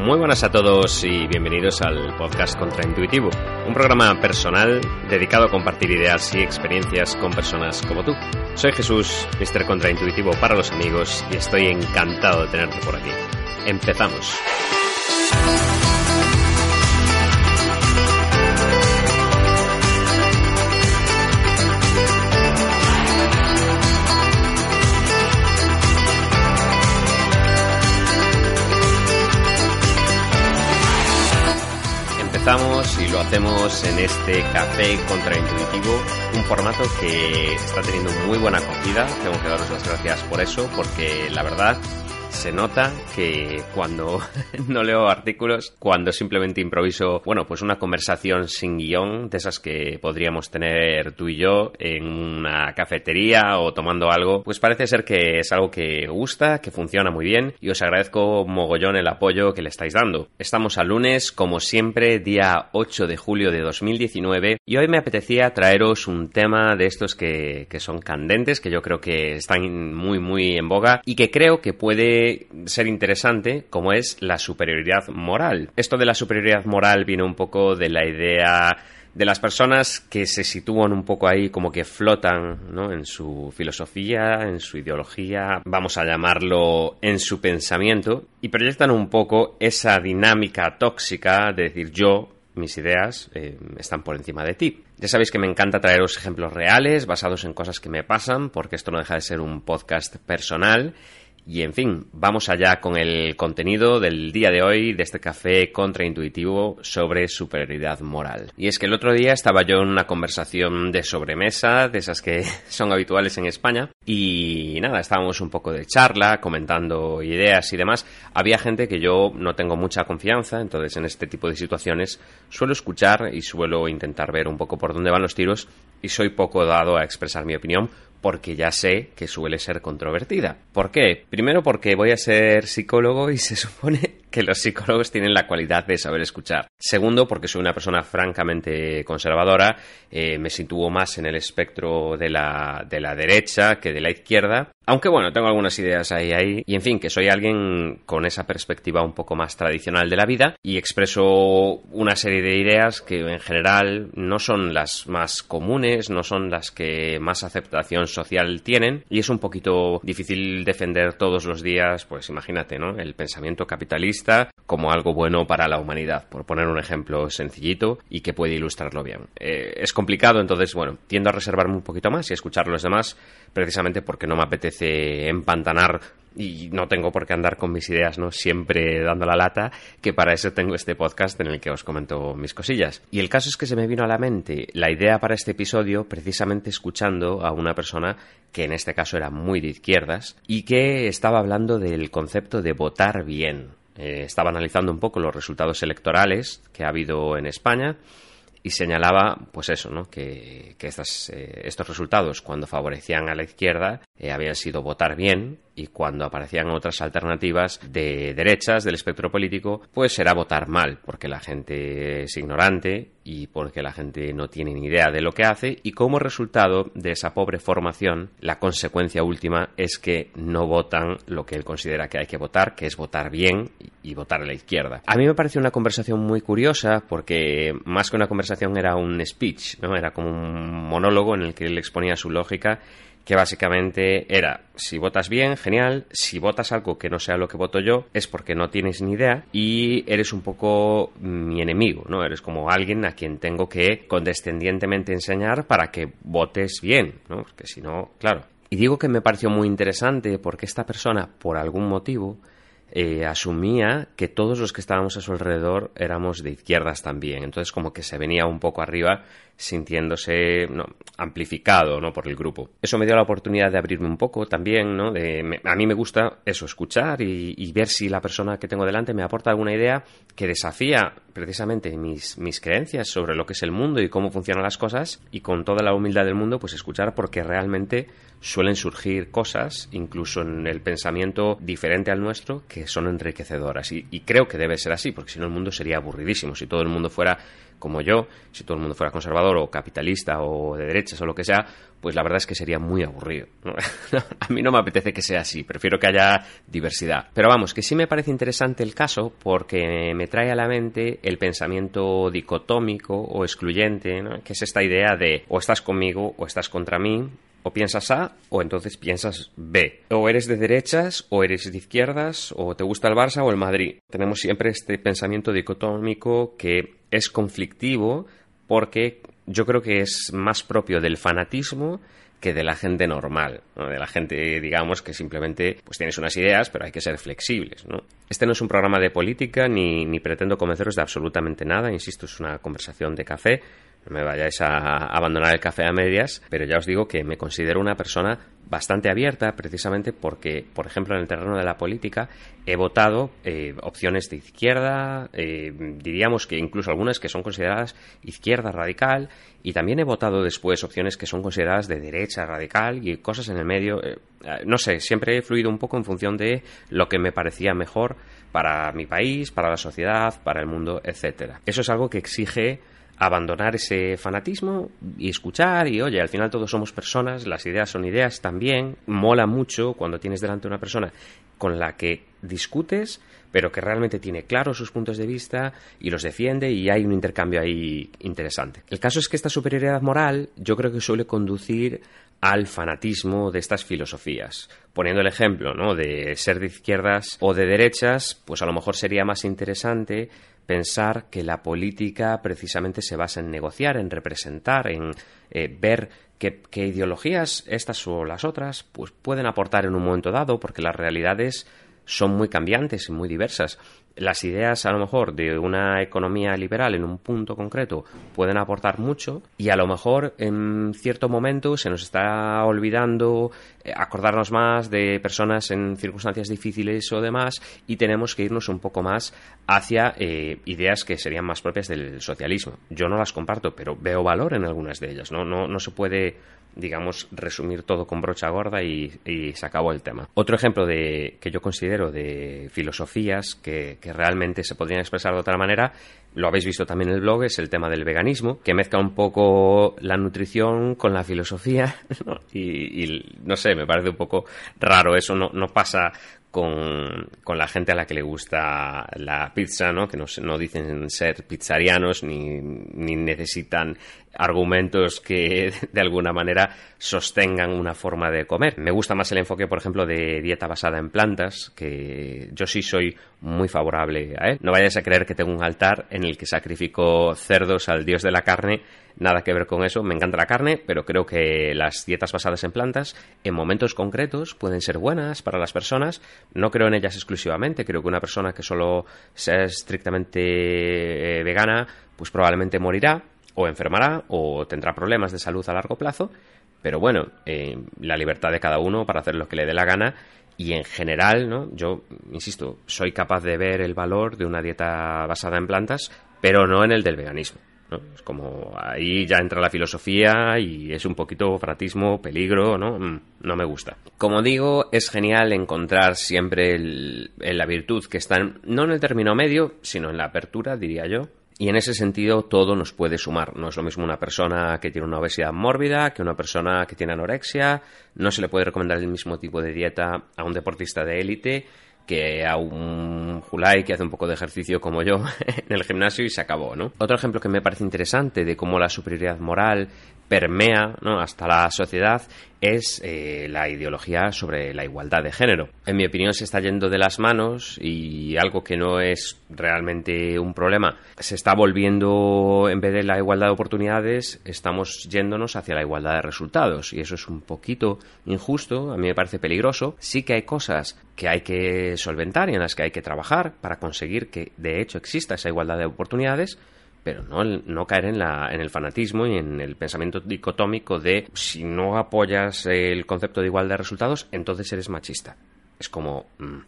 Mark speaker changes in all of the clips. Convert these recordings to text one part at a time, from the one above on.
Speaker 1: Muy buenas a todos y bienvenidos al podcast Contraintuitivo, un programa personal dedicado a compartir ideas y experiencias con personas como tú. Soy Jesús, Mr. Contraintuitivo para los amigos y estoy encantado de tenerte por aquí. Empezamos. Y lo hacemos en este café contraintuitivo, un formato que está teniendo muy buena acogida. Tengo que daros las gracias por eso, porque la verdad se nota que cuando no leo artículos, cuando simplemente improviso, bueno, pues una conversación sin guion, de esas que podríamos tener tú y yo en una cafetería o tomando algo, pues parece ser que es algo que gusta, que funciona muy bien y os agradezco mogollón el apoyo que le estáis dando. Estamos al lunes, como siempre, día 8 de julio de 2019 y hoy me apetecía traeros un tema de estos que, que son candentes, que yo creo que están muy muy en boga y que creo que puede ser interesante, como es la superioridad moral. Esto de la superioridad moral viene un poco de la idea de las personas que se sitúan un poco ahí como que flotan ¿no? en su filosofía, en su ideología, vamos a llamarlo en su pensamiento, y proyectan un poco esa dinámica tóxica de decir yo, mis ideas eh, están por encima de ti. Ya sabéis que me encanta traeros ejemplos reales basados en cosas que me pasan, porque esto no deja de ser un podcast personal y en fin, vamos allá con el contenido del día de hoy de este café contraintuitivo sobre superioridad moral. Y es que el otro día estaba yo en una conversación de sobremesa, de esas que son habituales en España, y nada, estábamos un poco de charla, comentando ideas y demás. Había gente que yo no tengo mucha confianza, entonces en este tipo de situaciones suelo escuchar y suelo intentar ver un poco por dónde van los tiros y soy poco dado a expresar mi opinión porque ya sé que suele ser controvertida. ¿Por qué? Primero porque voy a ser psicólogo y se supone que los psicólogos tienen la cualidad de saber escuchar. Segundo, porque soy una persona francamente conservadora, eh, me sitúo más en el espectro de la, de la derecha que de la izquierda. Aunque bueno, tengo algunas ideas ahí, ahí. Y en fin, que soy alguien con esa perspectiva un poco más tradicional de la vida y expreso una serie de ideas que en general no son las más comunes, no son las que más aceptación social tienen. Y es un poquito difícil defender todos los días, pues imagínate, ¿no? El pensamiento capitalista como algo bueno para la humanidad, por poner un ejemplo sencillito y que puede ilustrarlo bien. Eh, es complicado, entonces, bueno, tiendo a reservarme un poquito más y a escuchar a los demás, precisamente porque no me apetece empantanar y no tengo por qué andar con mis ideas, ¿no? Siempre dando la lata, que para eso tengo este podcast en el que os comento mis cosillas. Y el caso es que se me vino a la mente la idea para este episodio precisamente escuchando a una persona que en este caso era muy de izquierdas y que estaba hablando del concepto de votar bien. Eh, estaba analizando un poco los resultados electorales que ha habido en España y señalaba, pues eso, ¿no? que, que eh, estos resultados, cuando favorecían a la izquierda, eh, habían sido votar bien y cuando aparecían otras alternativas de derechas del espectro político, pues era votar mal, porque la gente es ignorante y porque la gente no tiene ni idea de lo que hace y como resultado de esa pobre formación, la consecuencia última es que no votan lo que él considera que hay que votar, que es votar bien y votar a la izquierda. A mí me pareció una conversación muy curiosa porque más que una conversación era un speech, ¿no? Era como un monólogo en el que él exponía su lógica que básicamente era, si votas bien, genial, si votas algo que no sea lo que voto yo, es porque no tienes ni idea y eres un poco mi enemigo, ¿no? Eres como alguien a quien tengo que condescendientemente enseñar para que votes bien, ¿no? Porque si no, claro. Y digo que me pareció muy interesante porque esta persona, por algún motivo, eh, asumía que todos los que estábamos a su alrededor éramos de izquierdas también. Entonces como que se venía un poco arriba sintiéndose ¿no? amplificado ¿no? por el grupo. Eso me dio la oportunidad de abrirme un poco también, ¿no? De, a mí me gusta eso, escuchar y, ver si la persona que tengo delante me aporta alguna idea que desafía precisamente mis, mis creencias sobre lo que es el mundo y cómo funcionan las cosas y con toda la humildad del mundo pues escuchar porque realmente suelen surgir cosas, incluso en el pensamiento diferente al nuestro, que son enriquecedoras. Y, creo que debe ser así, porque si no el mundo sería aburridísimo. Si todo el mundo fuera como yo, si todo el mundo fuera conservador o capitalista o de derechas o lo que sea, pues la verdad es que sería muy aburrido. a mí no me apetece que sea así, prefiero que haya diversidad. Pero vamos, que sí me parece interesante el caso porque me trae a la mente el pensamiento dicotómico o excluyente, que es esta idea de o estás conmigo o estás contra mí, o piensas A o entonces piensas B. O eres de derechas o eres de izquierdas o te gusta el Barça o el Madrid. Tenemos siempre este pensamiento dicotómico que es conflictivo porque yo creo que es más propio del fanatismo que de la gente normal, de la gente, digamos, que simplemente pues tienes unas ideas, pero hay que ser flexibles. ¿no? Este no es un programa de política ni, ni pretendo convenceros de absolutamente nada, insisto, es una conversación de café me vayáis a abandonar el café a medias, pero ya os digo que me considero una persona bastante abierta precisamente porque, por ejemplo, en el terreno de la política he votado eh, opciones de izquierda, eh, diríamos que incluso algunas que son consideradas izquierda radical, y también he votado después opciones que son consideradas de derecha radical y cosas en el medio. Eh, no sé, siempre he fluido un poco en función de lo que me parecía mejor para mi país, para la sociedad, para el mundo, etcétera. Eso es algo que exige abandonar ese fanatismo y escuchar y oye, al final todos somos personas, las ideas son ideas también, mola mucho cuando tienes delante una persona con la que discutes, pero que realmente tiene claros sus puntos de vista y los defiende y hay un intercambio ahí interesante. El caso es que esta superioridad moral yo creo que suele conducir al fanatismo de estas filosofías. Poniendo el ejemplo, ¿no? de ser de izquierdas o de derechas, pues a lo mejor sería más interesante pensar que la política precisamente se basa en negociar, en representar, en eh, ver qué, ideologías, estas o las otras, pues pueden aportar en un momento dado, porque las realidades son muy cambiantes y muy diversas. Las ideas, a lo mejor, de una economía liberal en un punto concreto pueden aportar mucho y a lo mejor en cierto momento se nos está olvidando eh, acordarnos más de personas en circunstancias difíciles o demás y tenemos que irnos un poco más hacia eh, ideas que serían más propias del socialismo. Yo no las comparto, pero veo valor en algunas de ellas. No, no, no se puede digamos, resumir todo con brocha gorda y, se acabó el tema. Otro ejemplo de, que yo considero de filosofías que, realmente se podrían expresar de otra manera, lo habéis visto también en el blog, es el tema del veganismo, que mezcla un poco la nutrición con la filosofía, y, no sé, me parece un poco raro, eso no, no pasa con, con, la gente a la que le gusta la pizza, ¿no? que no, no dicen ser pizzarianos ni, ni, necesitan argumentos que de alguna manera sostengan una forma de comer. Me gusta más el enfoque, por ejemplo, de dieta basada en plantas, que yo sí soy muy favorable a él. No vayáis a creer que tengo un altar en el que sacrifico cerdos al dios de la carne nada que ver con eso. Me encanta la carne, pero creo que las dietas basadas en plantas en momentos concretos pueden ser buenas para las personas. No creo en ellas exclusivamente. Creo que una persona que solo sea estrictamente eh, vegana, pues probablemente morirá o enfermará o tendrá problemas de salud a largo plazo. Pero bueno, eh, la libertad de cada uno para hacer lo que le dé la gana y en general, ¿no? Yo, insisto, soy capaz de ver el valor de una dieta basada en plantas, pero no en el del veganismo. Es como ahí ya entra la filosofía y es un poquito fratismo, peligro, ¿no? Mm, no me gusta. Como digo, es genial encontrar siempre la virtud que está no en el término medio, sino en la apertura, diría yo. Y en ese sentido todo nos puede sumar. No es lo mismo una persona que tiene una obesidad mórbida que una persona que tiene anorexia. No se le puede recomendar el mismo tipo de dieta a un deportista de élite que a un Julai que hace un poco de ejercicio como yo en el gimnasio y se acabó, ¿no? Otro ejemplo que me parece interesante de cómo la superioridad moral permea ¿no? hasta la sociedad es eh, la ideología sobre la igualdad de género. En mi opinión se está yendo de las manos y algo que no es realmente un problema se está volviendo, en vez de la igualdad de oportunidades, estamos yéndonos hacia la igualdad de resultados y eso es un poquito injusto, a mí me parece peligroso. Sí que hay cosas que hay que solventar y en las que hay que trabajar para conseguir que de hecho exista esa igualdad de oportunidades, pero no, no caer en, la, en el fanatismo y en el pensamiento dicotómico de si no apoyas el concepto de igualdad de resultados, entonces eres machista. Es como... Mm,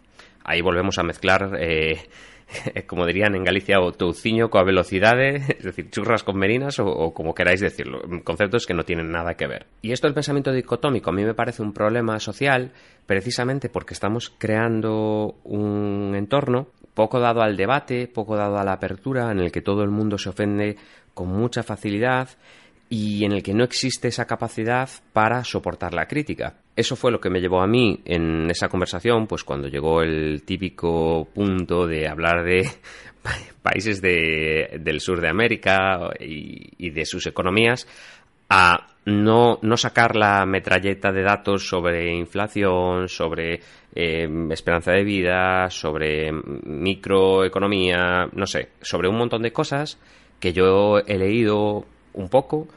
Speaker 1: ahí volvemos a mezclar... Eh, como dirían en Galicia, o touciño con velocidades, es decir, churras con merinas, o, como queráis decirlo, conceptos que no tienen nada que ver. Y esto del pensamiento dicotómico a mí me parece un problema social, precisamente porque estamos creando un entorno poco dado al debate, poco dado a la apertura, en el que todo el mundo se ofende con mucha facilidad y en el que no existe esa capacidad para soportar la crítica. Eso fue lo que me llevó a mí en esa conversación, pues cuando llegó el típico punto de hablar de países del sur de América y de sus economías, a no, no sacar la metralleta de datos sobre inflación, sobre eh, esperanza de vida, sobre microeconomía, no sé, sobre un montón de cosas que yo he leído un poco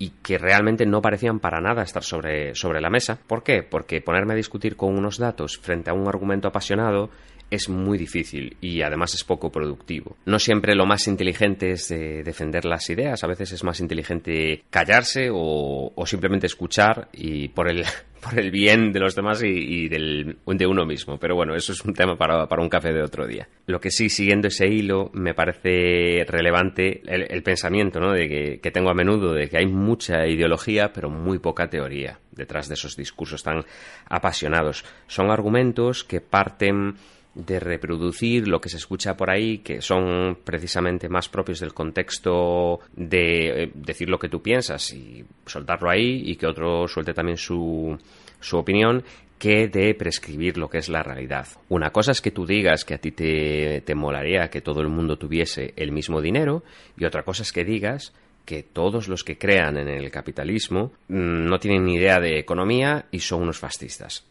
Speaker 1: y que realmente no parecían para nada estar sobre, sobre la mesa. ¿Por qué? Porque ponerme a discutir con unos datos frente a un argumento apasionado es muy difícil y además es poco productivo. No siempre lo más inteligente es defender las ideas, a veces es más inteligente callarse o, simplemente escuchar y por el, por el bien de los demás y, del, de uno mismo. Pero bueno, eso es un tema para, un café de otro día. Lo que sí, siguiendo ese hilo, me parece relevante el, pensamiento ¿no? de que tengo a menudo de que hay mucha ideología pero muy poca teoría detrás de esos discursos tan apasionados. Son argumentos que parten de reproducir lo que se escucha por ahí, que son precisamente más propios del contexto de eh, decir lo que tú piensas y soltarlo ahí y que otro suelte también su, su opinión que de prescribir lo que es la realidad. Una cosa es que tú digas que a ti te, te molaría que todo el mundo tuviese el mismo dinero y otra cosa es que digas que todos los que crean en el capitalismo mm, no tienen ni idea de economía y son unos fascistas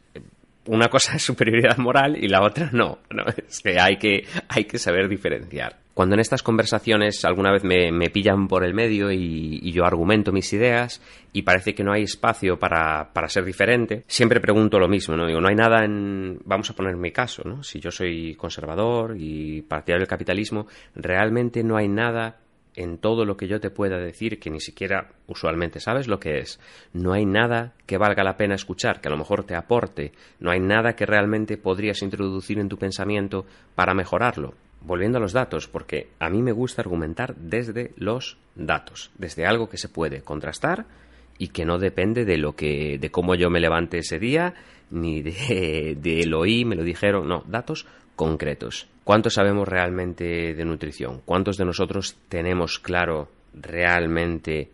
Speaker 1: una cosa es superioridad moral y la otra no. Es que hay, que hay que saber diferenciar. Cuando en estas conversaciones alguna vez me, pillan por el medio y, yo argumento mis ideas y parece que no hay espacio para, para, ser diferente, siempre pregunto lo mismo, ¿no? Digo, no hay nada en... Vamos a poner mi caso, ¿no? Si yo soy conservador y partidario del capitalismo, realmente no hay nada en todo lo que yo te pueda decir que ni siquiera usualmente sabes lo que es. No hay nada que valga la pena escuchar, que a lo mejor te aporte, no hay nada que realmente podrías introducir en tu pensamiento para mejorarlo. Volviendo a los datos, porque a mí me gusta argumentar desde los datos, desde algo que se puede contrastar y que no depende de lo que de cómo yo me levante ese día ni de, de lo oí, me lo dijeron, no, datos concretos. ¿Cuánto sabemos realmente de nutrición? ¿Cuántos de nosotros tenemos claro realmente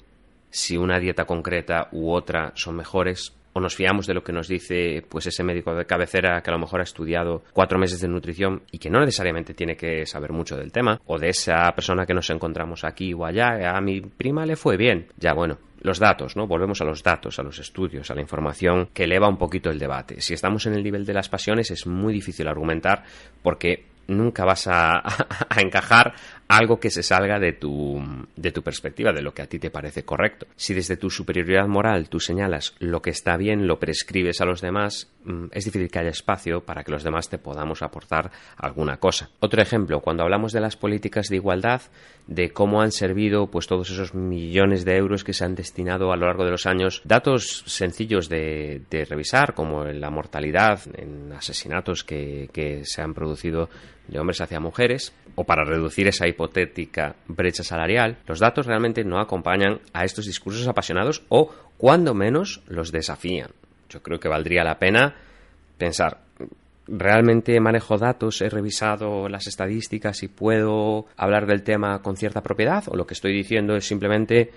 Speaker 1: si una dieta concreta u otra son mejores? ¿O nos fiamos de lo que nos dice pues ese médico de cabecera que a lo mejor ha estudiado cuatro meses de nutrición y que no necesariamente tiene que saber mucho del tema? ¿O de esa persona que nos encontramos aquí o allá? A mi prima le fue bien. Ya bueno, los datos, ¿no? Volvemos a los datos, a los estudios, a la información que eleva un poquito el debate. Si estamos en el nivel de las pasiones es muy difícil argumentar porque nunca vas a, encajar algo que se salga de tu, de tu perspectiva, de lo que a ti te parece correcto. Si desde tu superioridad moral tú señalas lo que está bien, lo prescribes a los demás, mm, es difícil que haya espacio para que los demás te podamos aportar alguna cosa. Otro ejemplo, cuando hablamos de las políticas de igualdad, de cómo han servido pues todos esos millones de euros que se han destinado a lo largo de los años, datos sencillos de, revisar, como la mortalidad en asesinatos que, que se han producido de hombres hacia mujeres, o para reducir esa hipotética brecha salarial, los datos realmente no acompañan a estos discursos apasionados o, cuando menos, los desafían. Yo creo que valdría la pena pensar, ¿realmente manejo datos? ¿He revisado las estadísticas y puedo hablar del tema con cierta propiedad? ¿O lo que estoy diciendo es simplemente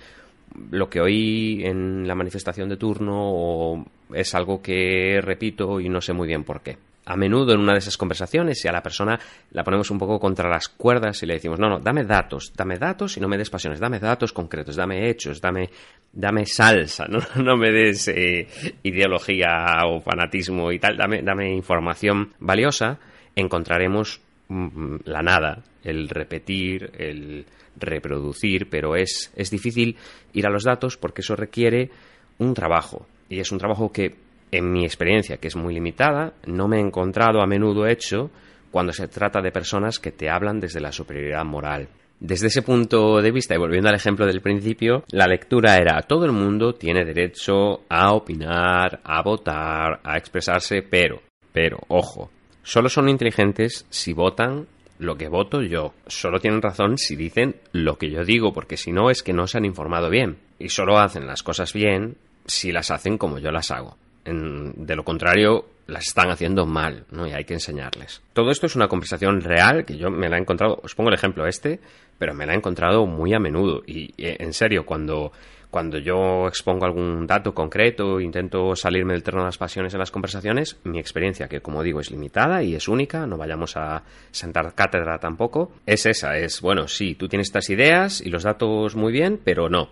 Speaker 1: lo que oí en la manifestación de turno o es algo que repito y no sé muy bien por qué? A menudo en una de esas conversaciones y a la persona la ponemos un poco contra las cuerdas y le decimos, no, no, dame datos, dame datos y no me des pasiones, dame datos concretos, dame hechos, dame, dame salsa, no, no me des eh, ideología o fanatismo y tal, dame, dame información valiosa, encontraremos mm, la nada, el repetir, el reproducir, pero es, es difícil ir a los datos porque eso requiere un trabajo. Y es un trabajo que en mi experiencia, que es muy limitada, no me he encontrado a menudo hecho cuando se trata de personas que te hablan desde la superioridad moral. Desde ese punto de vista, y volviendo al ejemplo del principio, la lectura era todo el mundo tiene derecho a opinar, a votar, a expresarse, pero, pero, ojo, solo son inteligentes si votan lo que voto yo. Solo tienen razón si dicen lo que yo digo, porque si no es que no se han informado bien. Y solo hacen las cosas bien si las hacen como yo las hago de lo contrario, las están haciendo mal, ¿no? Y hay que enseñarles. Todo esto es una conversación real que yo me la he encontrado, os pongo el ejemplo este, pero me la he encontrado muy a menudo. Y, eh, en serio, cuando, cuando yo expongo algún dato concreto, intento salirme del terreno de las pasiones en las conversaciones, mi experiencia, que como digo es limitada y es única, no vayamos a sentar cátedra tampoco, es esa, es, bueno, sí, tú tienes estas ideas y los datos muy bien, pero no,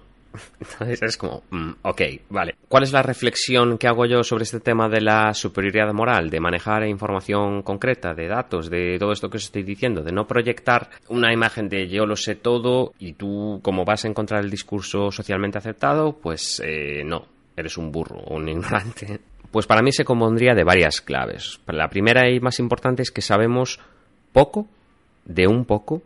Speaker 1: entonces es como, mm, ok, vale. ¿Cuál es la reflexión que hago yo sobre este tema de la superioridad moral, de manejar información concreta, de datos, de todo esto que os estoy diciendo, de no proyectar una imagen de yo lo sé todo y tú, como vas a encontrar el discurso socialmente aceptado, pues eh, no, eres un burro o un ignorante? Pues para mí se compondría de varias claves. La primera y más importante es que sabemos poco de un poco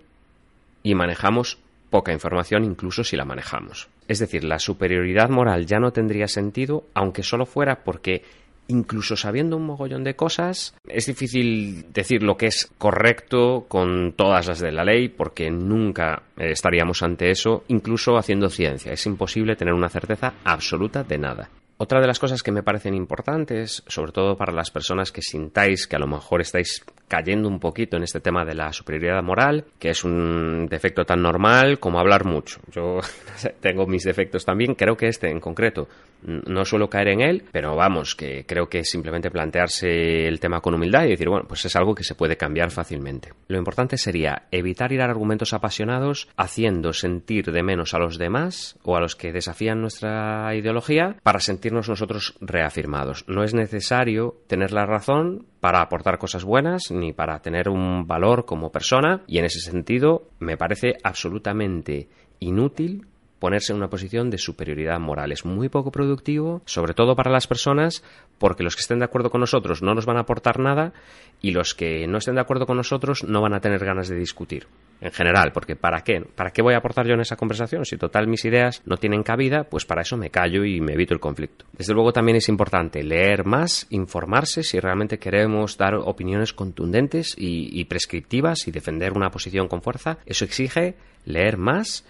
Speaker 1: y manejamos poca información incluso si la manejamos. Es decir, la superioridad moral ya no tendría sentido aunque solo fuera porque incluso sabiendo un mogollón de cosas, es difícil decir lo que es correcto con todas las de la ley, porque nunca estaríamos ante eso, incluso haciendo ciencia. Es imposible tener una certeza absoluta de nada. Otra de las cosas que me parecen importantes, sobre todo para las personas que sintáis que a lo mejor estáis cayendo un poquito en este tema de la superioridad moral, que es un defecto tan normal como hablar mucho. Yo tengo mis defectos también, creo que este en concreto no suelo caer en él, pero vamos, que creo que simplemente plantearse el tema con humildad y decir, bueno, pues es algo que se puede cambiar fácilmente. Lo importante sería evitar ir a argumentos apasionados haciendo sentir de menos a los demás o a los que desafían nuestra ideología para sentir nosotros reafirmados. No es necesario tener la razón para aportar cosas buenas ni para tener un valor como persona y en ese sentido me parece absolutamente inútil ponerse en una posición de superioridad moral. Es muy poco productivo, sobre todo para las personas, porque los que estén de acuerdo con nosotros no nos van a aportar nada y los que no estén de acuerdo con nosotros no van a tener ganas de discutir. En general, porque ¿para qué? ¿Para qué voy a aportar yo en esa conversación? Si total mis ideas no tienen cabida, pues para eso me callo y me evito el conflicto. Desde luego también es importante leer más, informarse si realmente queremos dar opiniones contundentes y, prescriptivas y defender una posición con fuerza. Eso exige leer más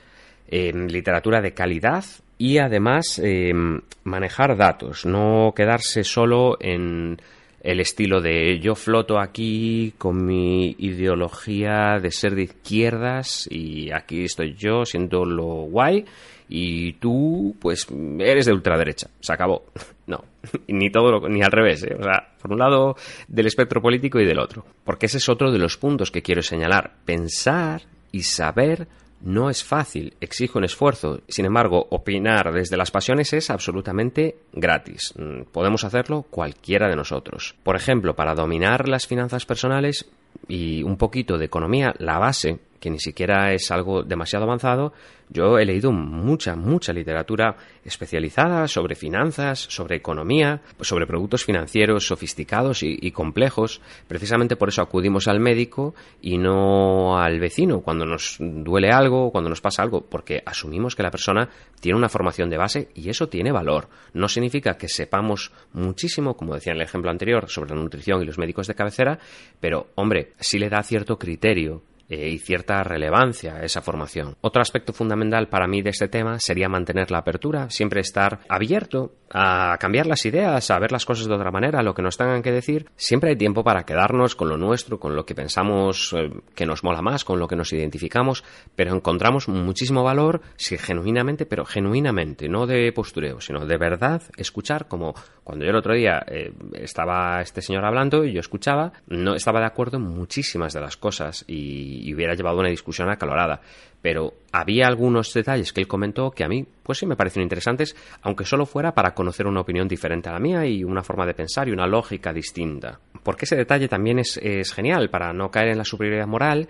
Speaker 1: literatura de calidad y además em, manejar datos, no quedarse solo en el estilo de yo floto aquí con mi ideología de ser de izquierdas y aquí estoy yo siendo lo guay y tú pues eres de ultraderecha, se acabó. No, ni todo ni al revés, ¿eh? o sea, por un lado del espectro político y del otro, porque ese es otro de los puntos que quiero señalar, pensar y saber no es fácil, exige un esfuerzo. Sin embargo, opinar desde las pasiones es absolutamente gratis. Mm, podemos hacerlo cualquiera de nosotros. Por ejemplo, para dominar las finanzas personales y un poquito de economía, la base que ni siquiera es algo demasiado avanzado, yo he leído mucha, mucha literatura especializada sobre finanzas, sobre economía, sobre productos financieros sofisticados y, complejos. Precisamente por eso acudimos al médico y no al vecino cuando nos duele algo, cuando nos pasa algo, porque asumimos que la persona tiene una formación de base y eso tiene valor. No significa que sepamos muchísimo, como decía en el ejemplo anterior, sobre la nutrición y los médicos de cabecera, pero, hombre, sí le da cierto criterio y cierta relevancia a esa formación. Otro aspecto fundamental para mí de este tema sería mantener la apertura, siempre estar abierto a cambiar las ideas, a ver las cosas de otra manera, lo que nos tengan que decir, siempre hay tiempo para quedarnos con lo nuestro, con lo que pensamos eh, que nos mola más, con lo que nos identificamos, pero encontramos muchísimo valor si genuinamente, pero genuinamente, no de postureo, sino de verdad escuchar como cuando yo el otro día eh, estaba este señor hablando y yo escuchaba, no estaba de acuerdo en muchísimas de las cosas y, y hubiera llevado una discusión acalorada pero había algunos detalles que él comentó que a mí, pues sí me parecieron interesantes, aunque solo fuera para conocer una opinión diferente a la mía y una forma de pensar y una lógica distinta. Porque ese detalle también es, es genial para no caer en la superioridad moral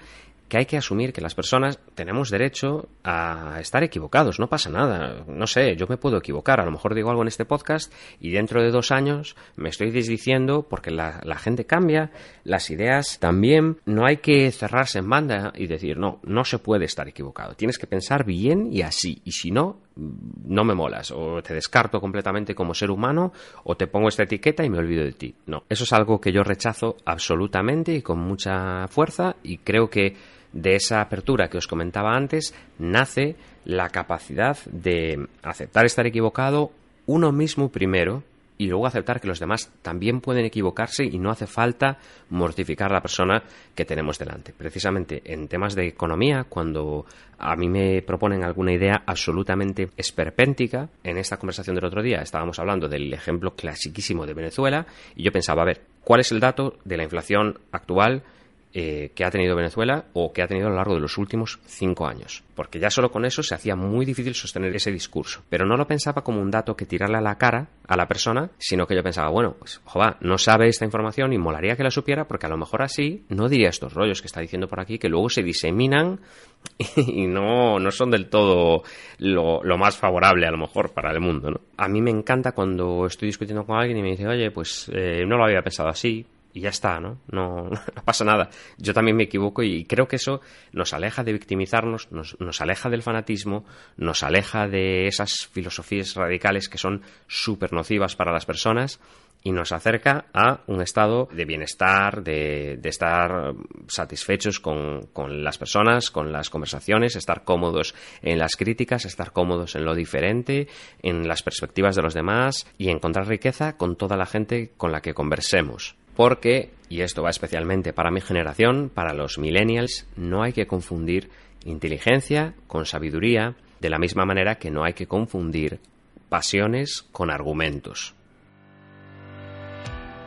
Speaker 1: que hay que asumir que las personas tenemos derecho a estar equivocados, no pasa nada, no sé, yo me puedo equivocar, a lo mejor digo algo en este podcast y dentro de dos años me estoy desdiciendo porque la, gente cambia, las ideas también, no hay que cerrarse en banda y decir, no, no se puede estar equivocado, tienes que pensar bien y así, y si no, no me molas, o te descarto completamente como ser humano, o te pongo esta etiqueta y me olvido de ti. No, eso es algo que yo rechazo absolutamente y con mucha fuerza y creo que de esa apertura que os comentaba antes nace la capacidad de aceptar estar equivocado uno mismo primero y luego aceptar que los demás también pueden equivocarse y no hace falta mortificar a la persona que tenemos delante. Precisamente en temas de economía, cuando a mí me proponen alguna idea absolutamente esperpéntica, en esta conversación del otro día estábamos hablando del ejemplo clasiquísimo de Venezuela y yo pensaba, a ver, ¿cuál es el dato de la inflación actual? Eh, que ha tenido Venezuela o que ha tenido a lo largo de los últimos cinco años. Porque ya solo con eso se hacía muy difícil sostener ese discurso. Pero no lo pensaba como un dato que tirarle a la cara a la persona, sino que yo pensaba, bueno, pues, no sabe esta información y molaría que la supiera porque a lo mejor así no diría estos rollos que está diciendo por aquí que luego se diseminan y no, no son del todo lo, más favorable a lo mejor para el mundo. A mí me encanta cuando estoy discutiendo con alguien y me dice, oye, pues eh, no lo había pensado así, y ya está, ¿no? ¿no? pasa nada. Yo también me equivoco y creo que eso nos aleja de victimizarnos, nos, nos aleja del fanatismo, nos aleja de esas filosofías radicales que son súper nocivas para las personas y nos acerca a un estado de bienestar, de, de estar satisfechos con, con, las personas, con las conversaciones, estar cómodos en las críticas, estar cómodos en lo diferente, en las perspectivas de los demás y encontrar riqueza con toda la gente con la que conversemos porque, y esto va especialmente para mi generación, para los millennials, no hay que confundir inteligencia con sabiduría, de la misma manera que no hay que confundir pasiones con argumentos.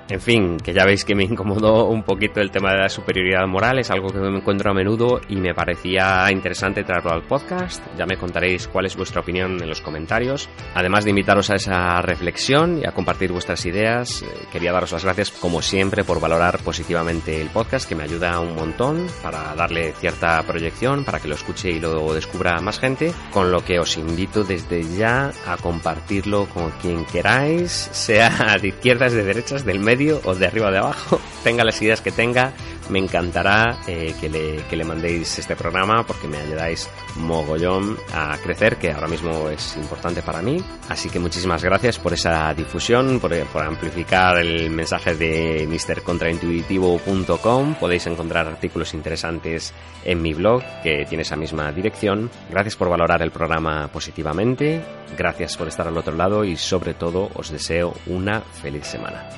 Speaker 1: En fin, que ya veis que me incomodó un poquito el tema de la superioridad moral, es algo que me encuentro a menudo y me parecía interesante traerlo al podcast. Ya me contaréis cuál es vuestra opinión en los comentarios. Además de invitaros a esa reflexión y a compartir vuestras ideas, eh, quería daros las gracias como siempre por valorar positivamente el podcast, que me ayuda un montón para darle cierta proyección, para que lo escuche y lo descubra más gente, con lo que os invito desde ya a compartirlo con quien queráis, sea de izquierdas, de derechas, del medio o de arriba o de abajo, tenga las ideas que tenga, me encantará eh, que, le, que le mandéis este programa porque me ayudáis mogollón a crecer, que ahora mismo es importante para mí. Así que muchísimas gracias por esa difusión, por, por amplificar el mensaje de mrcontraintuitivo.com. Podéis encontrar artículos interesantes en mi blog, que tiene esa misma dirección. Gracias por valorar el programa positivamente, gracias por estar al otro lado y sobre todo os deseo una feliz semana.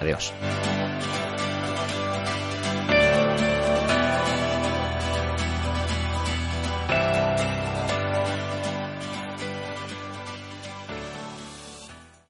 Speaker 1: Adiós.